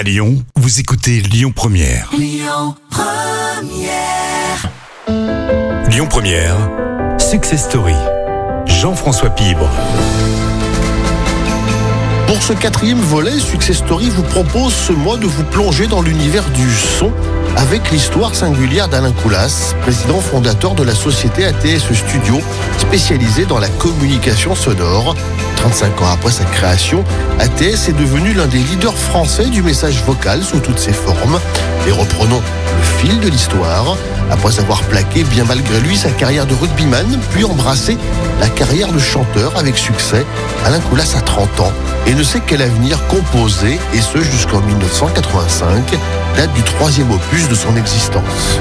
À Lyon, vous écoutez Lyon Première. Lyon Lyon Première, Success Story. Jean-François Pibre. Pour ce quatrième volet, Success Story vous propose ce mois de vous plonger dans l'univers du son avec l'histoire singulière d'Alain Coulas, président fondateur de la société ATS Studio, spécialisée dans la communication sonore. 35 ans après sa création, ATS est devenu l'un des leaders français du message vocal sous toutes ses formes. Et reprenons fil de l'histoire. Après avoir plaqué, bien malgré lui, sa carrière de rugbyman, puis embrassé la carrière de chanteur avec succès, Alain Coulas a 30 ans et ne sait quel avenir composer, et ce jusqu'en 1985, date du troisième opus de son existence.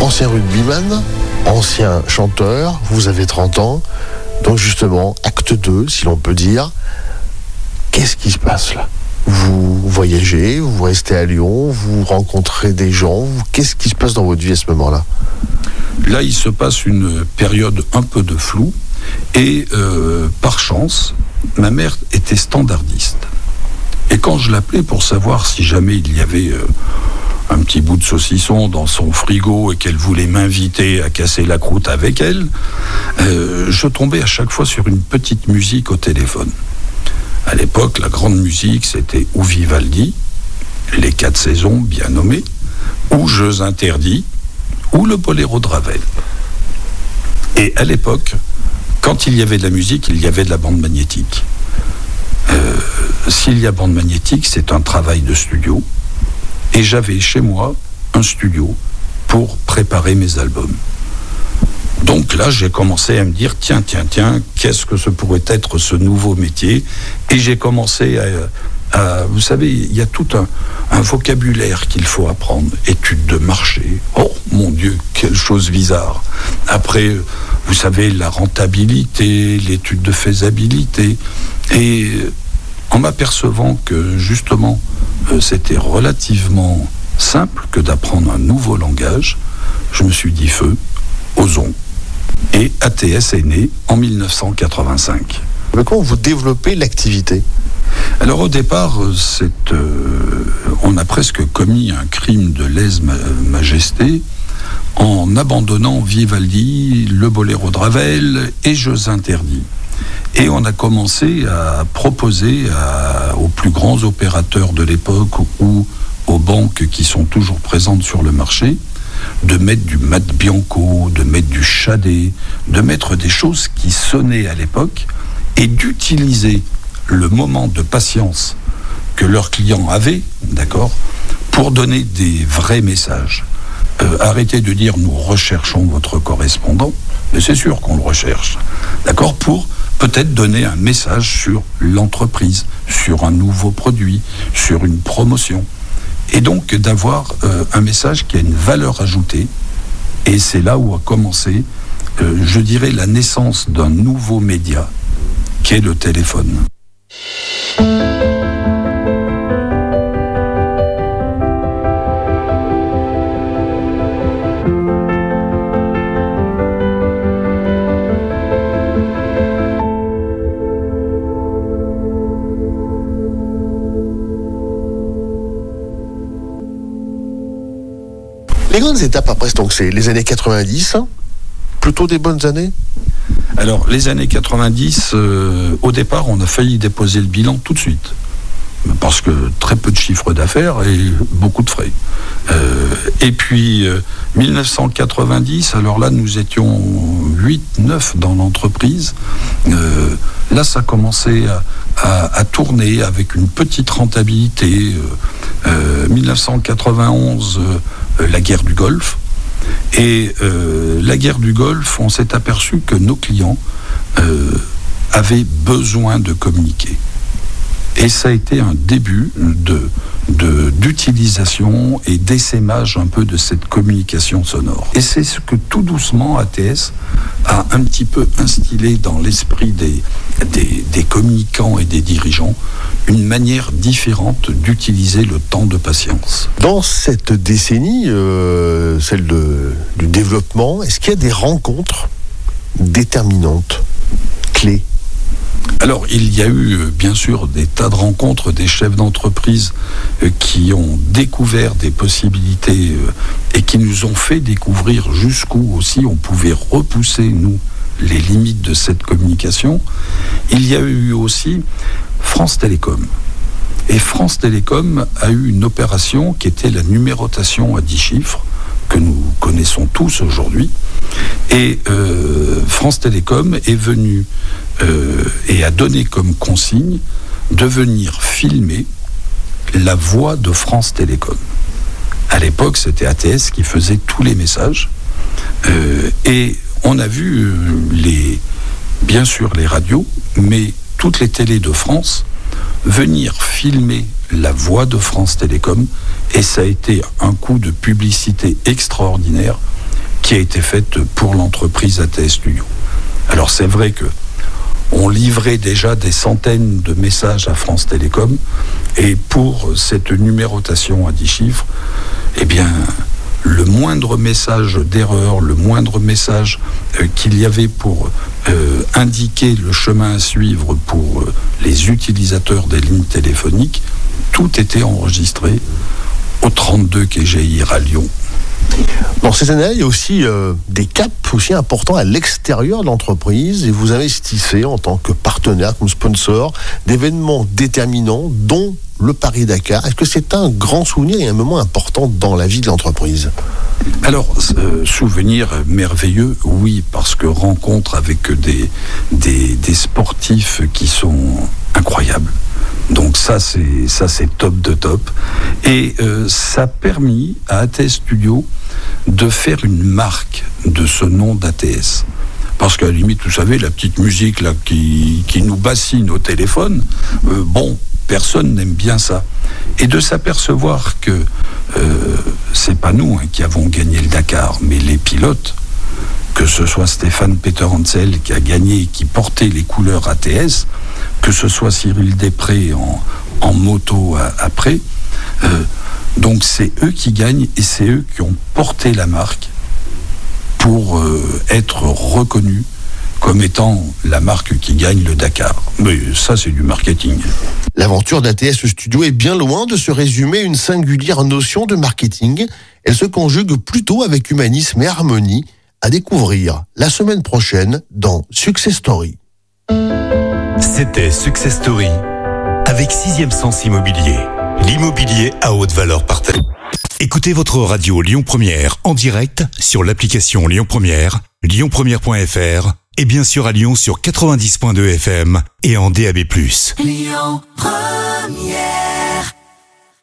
Ancien rugbyman, ancien chanteur, vous avez 30 ans, donc justement, acte 2, si l'on peut dire. Qu'est-ce qui se passe là? Vous voyagez, vous restez à Lyon, vous rencontrez des gens, qu'est-ce qui se passe dans votre vie à ce moment-là? Là, il se passe une période un peu de flou, et euh, par chance, ma mère était standardiste. Et quand je l'appelais pour savoir si jamais il y avait euh, un petit bout de saucisson dans son frigo et qu'elle voulait m'inviter à casser la croûte avec elle, euh, je tombais à chaque fois sur une petite musique au téléphone. À l'époque, la grande musique, c'était ou Vivaldi, les quatre saisons bien nommées, ou Jeux interdits, ou le boléro de Ravel. Et à l'époque, quand il y avait de la musique, il y avait de la bande magnétique. Euh, s'il y a bande magnétique, c'est un travail de studio. Et j'avais chez moi un studio pour préparer mes albums. Donc là, j'ai commencé à me dire, tiens, tiens, tiens, qu'est-ce que ce pourrait être ce nouveau métier? Et j'ai commencé à, vous savez, il y a tout un, vocabulaire qu'il faut apprendre. Études de marché. Oh mon Dieu, quelle chose bizarre. Après, vous savez, la rentabilité, l'étude de faisabilité. Et en m'apercevant que justement, euh, c'était relativement simple que d'apprendre un nouveau langage, je me suis dit feu, osons. Et ATS est né en 1985. Mais comment vous développez l'activité? Alors au départ, euh, euh, on a presque commis un crime de lèse-majesté en abandonnant Vivaldi, le boléro de Ravel et Jeux interdits. Et on a commencé à proposer aux plus grands opérateurs de l'époque ou aux banques qui sont toujours présentes sur le marché de mettre du mat bianco, de mettre du chadet, de mettre des choses qui sonnaient à l'époque et d'utiliser le moment de patience que leurs clients avaient, d'accord, pour donner des vrais messages. Euh, arrêtez de dire nous recherchons votre correspondant, mais c'est sûr qu'on le recherche, d'accord, pour peut-être donner un message sur l'entreprise, sur un nouveau produit, sur une promotion. Et donc d'avoir euh, un message qui a une valeur ajoutée. Et c'est là où a commencé, euh, je dirais, la naissance d'un nouveau média, qui est le téléphone. Les grandes étapes après, donc c'est les années 90, hein plutôt des bonnes années Alors, les années 90, euh, au départ, on a failli déposer le bilan tout de suite. Parce que très peu de chiffres d'affaires et beaucoup de frais. Euh, et puis, 1990, euh, alors là, nous étions 8, 9 dans l'entreprise. là, ça commençait à, à, tourner avec une petite rentabilité. 1991, euh, la guerre du Golfe. Et euh, la guerre du Golfe, on s'est aperçu que nos clients euh, avaient besoin de communiquer. Et ça a été un début de, et d'essaimage un peu de cette communication sonore. Et c'est ce que tout doucement ATS a un petit peu instillé dans l'esprit des, des, communicants et des dirigeants une manière différente d'utiliser le temps de patience. Dans cette décennie, euh, celle de, du développement, est-ce qu'il y a des rencontres déterminantes, clés alors, il y a eu euh, bien sûr des tas de rencontres des chefs d'entreprise euh, qui ont découvert des possibilités euh, et qui nous ont fait découvrir jusqu'où aussi on pouvait repousser, nous, les limites de cette communication. Il y a eu aussi France Télécom. Et France Télécom a eu une opération qui était la numérotation à 10 chiffres, que nous connaissons tous aujourd'hui. Et France Télécom est venue euh, et a donné comme consigne de venir filmer la voix de France Télécom. À l'époque, c'était ATS qui faisait tous les messages. Euh, et on a vu euh, les, bien sûr les radios, mais toutes les télés de France venir filmer la voix de France Télécom. Et ça a été un coup de publicité extraordinaire qui a été faite pour l'entreprise ATS Studio. Alors c'est vrai que on livrait déjà des centaines de messages à France Télécom. Et pour cette numérotation à 10 chiffres, eh le moindre message d'erreur, le moindre message euh, qu'il y avait pour euh, indiquer le chemin à suivre pour euh, les utilisateurs des lignes téléphoniques, tout était enregistré au 32 KGIR à Lyon. Dans ces années, il y a aussi euh, des caps aussi importants à l'extérieur de l'entreprise et vous investissez en tant que partenaire, comme sponsor, d'événements déterminants, dont le Paris-Dakar. Est-ce que c'est un grand souvenir et un moment important dans la vie de l'entreprise? Alors, euh, souvenir merveilleux, oui, parce que rencontre avec des, des sportifs qui sont incroyables. Donc ça c'est top de top et euh, ça a permis à ATS Studio de faire une marque de ce nom d'ATS. Parce qu'à la limite, vous savez, la petite musique qui nous bassine au téléphone, euh, bon, personne n'aime bien ça. Et de s'apercevoir que euh, c'est pas nous hein, qui avons gagné le Dakar, mais les pilotes, que ce soit Stéphane Peter Hansel qui a gagné et qui portait les couleurs ATS, que ce soit Cyril Després en, moto après. Euh, donc c'est eux qui gagnent et c'est eux qui ont porté la marque pour euh, être reconnus comme étant la marque qui gagne le Dakar. Mais ça, c'est du marketing. L'aventure d'ATS Studio est bien loin de se résumer une singulière notion de marketing. Elle se conjugue plutôt avec humanisme et harmonie à découvrir la semaine prochaine dans Success Story. C'était Success Story avec Sixième Sens Immobilier. L'immobilier à haute valeur partagée. Écoutez votre radio Lyon Première en direct sur l'application Lyon Première, lyonpremière.fr et bien sûr à Lyon sur 90.2 FM et en DAB+. Lyon Première